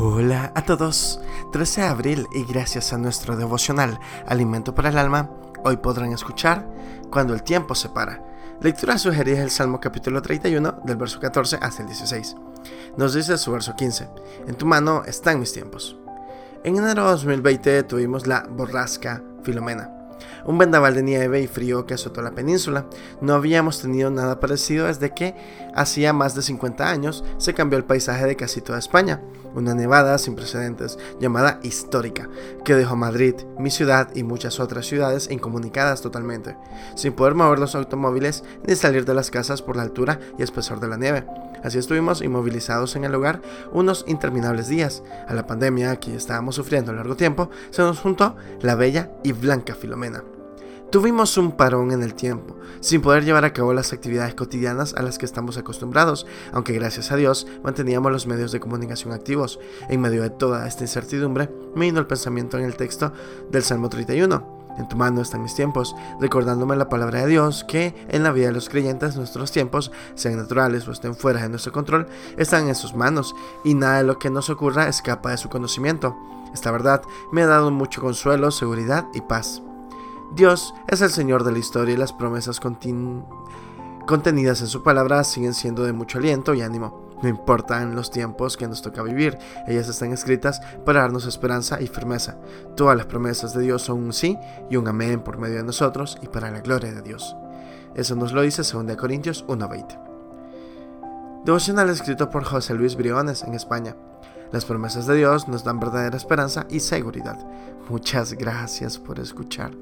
Hola a todos, 13 de abril y gracias a nuestro devocional Alimento para el Alma, hoy podrán escuchar Cuando el tiempo se para. Lectura sugerida es el Salmo capítulo 31 del verso 14 hasta el 16. Nos dice su verso 15, En tu mano están mis tiempos. En enero de 2020 tuvimos la borrasca Filomena un vendaval de nieve y frío que azotó la península. No habíamos tenido nada parecido desde que, hacía más de 50 años, se cambió el paisaje de casi toda España. Una nevada sin precedentes, llamada histórica, que dejó Madrid, mi ciudad y muchas otras ciudades incomunicadas totalmente, sin poder mover los automóviles ni salir de las casas por la altura y espesor de la nieve. Así estuvimos inmovilizados en el lugar unos interminables días. A la pandemia que estábamos sufriendo largo tiempo, se nos juntó la bella y blanca Filomena. Tuvimos un parón en el tiempo, sin poder llevar a cabo las actividades cotidianas a las que estamos acostumbrados, aunque gracias a Dios manteníamos los medios de comunicación activos. En medio de toda esta incertidumbre, me vino el pensamiento en el texto del Salmo 31. En tu mano están mis tiempos, recordándome la palabra de Dios que en la vida de los creyentes nuestros tiempos, sean naturales o estén fuera de nuestro control, están en sus manos y nada de lo que nos ocurra escapa de su conocimiento. Esta verdad me ha dado mucho consuelo, seguridad y paz. Dios es el Señor de la historia y las promesas contenidas en su palabra siguen siendo de mucho aliento y ánimo. No importan los tiempos que nos toca vivir, ellas están escritas para darnos esperanza y firmeza. Todas las promesas de Dios son un sí y un amén por medio de nosotros y para la gloria de Dios. Eso nos lo dice 2 Corintios 1.20. Devocional escrito por José Luis Briones en España. Las promesas de Dios nos dan verdadera esperanza y seguridad. Muchas gracias por escuchar.